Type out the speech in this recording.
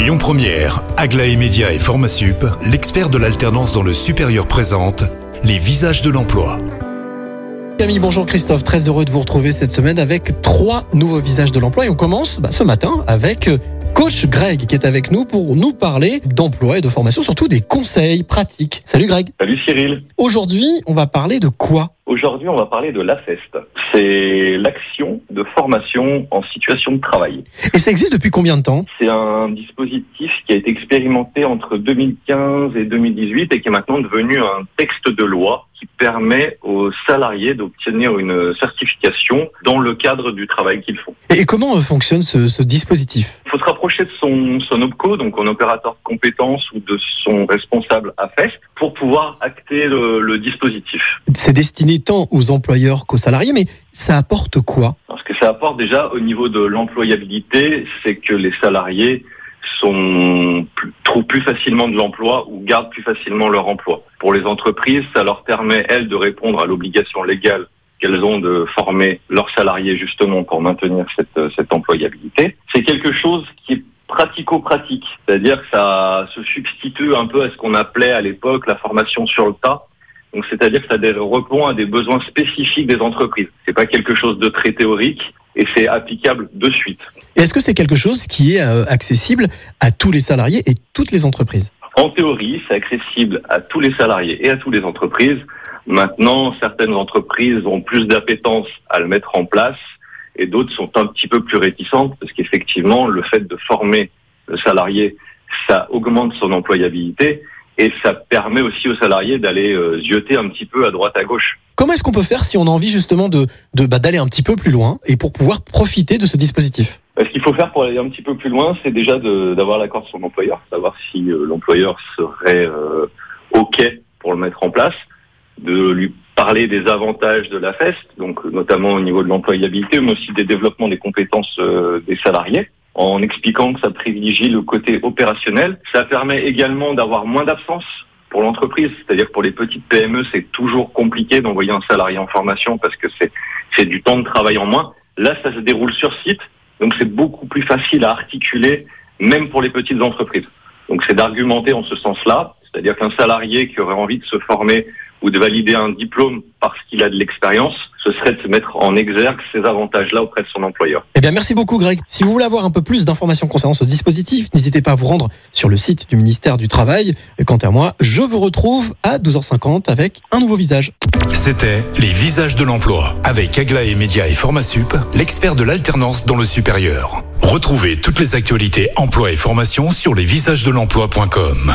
Lyon Première, Aglaé Média et Formasup, l'expert de l'alternance dans le supérieur présente les visages de l'emploi. Camille, bonjour Christophe, très heureux de vous retrouver cette semaine avec trois nouveaux visages de l'emploi et on commence bah, ce matin avec euh, coach Greg qui est avec nous pour nous parler d'emploi et de formation, surtout des conseils pratiques. Salut Greg. Salut Cyril. Aujourd'hui, on va parler de quoi? Aujourd'hui, on va parler de l'AFEST. C'est l'action de formation en situation de travail. Et ça existe depuis combien de temps? C'est un dispositif qui a été expérimenté entre 2015 et 2018 et qui est maintenant devenu un texte de loi qui permet aux salariés d'obtenir une certification dans le cadre du travail qu'ils font. Et comment fonctionne ce, ce dispositif? Se rapprocher de son, son OPCO, donc un opérateur de compétences ou de son responsable AFEST, pour pouvoir acter le, le dispositif. C'est destiné tant aux employeurs qu'aux salariés, mais ça apporte quoi? Ce que ça apporte déjà au niveau de l'employabilité, c'est que les salariés sont plus, trouvent plus facilement de l'emploi ou gardent plus facilement leur emploi. Pour les entreprises, ça leur permet, elles, de répondre à l'obligation légale qu'elles ont de former leurs salariés justement pour maintenir cette, cette employabilité. C'est quelque chose qui est pratico-pratique, c'est-à-dire que ça se substitue un peu à ce qu'on appelait à l'époque la formation sur le tas. Donc, c'est-à-dire que ça répond à des besoins spécifiques des entreprises. C'est pas quelque chose de très théorique et c'est applicable de suite. Est-ce que c'est quelque chose qui est euh, accessible à tous les salariés et toutes les entreprises? En théorie, c'est accessible à tous les salariés et à toutes les entreprises. Maintenant, certaines entreprises ont plus d'appétence à le mettre en place et d'autres sont un petit peu plus réticentes parce qu'effectivement, le fait de former le salarié, ça augmente son employabilité et ça permet aussi aux salariés d'aller euh, zioter un petit peu à droite à gauche. Comment est-ce qu'on peut faire si on a envie justement de, de bah, d'aller un petit peu plus loin et pour pouvoir profiter de ce dispositif? Ce qu'il faut faire pour aller un petit peu plus loin, c'est déjà de- d'avoir l'accord de son employeur, savoir si euh, l'employeur serait euh, OK pour le mettre en place, de lui parler des avantages de la FEST, donc notamment au niveau de l'employabilité, mais aussi des développements des compétences euh, des salariés, en expliquant que ça privilégie le côté opérationnel. Ça permet également d'avoir moins d'absence pour l'entreprise, c'est-à-dire pour les petites PME, c'est toujours compliqué d'envoyer un salarié en formation parce que c'est c'est du temps de travail en moins. Là, ça se déroule sur site, donc c'est beaucoup plus facile à articuler, même pour les petites entreprises. Donc c'est d'argumenter en ce sens-là, c'est-à-dire qu'un salarié qui aurait envie de se former ou de valider un diplôme parce qu'il a de l'expérience, ce serait de se mettre en exergue ces avantages-là auprès de son employeur. Eh bien, merci beaucoup, Greg. Si vous voulez avoir un peu plus d'informations concernant ce dispositif, n'hésitez pas à vous rendre sur le site du ministère du Travail. Et quant à moi, je vous retrouve à 12h50 avec un nouveau visage. C'était les visages de l'emploi avec Aglaé Média et Formasup, l'expert de l'alternance dans le supérieur. Retrouvez toutes les actualités emploi et formation sur lesvisagesdelemploi.com.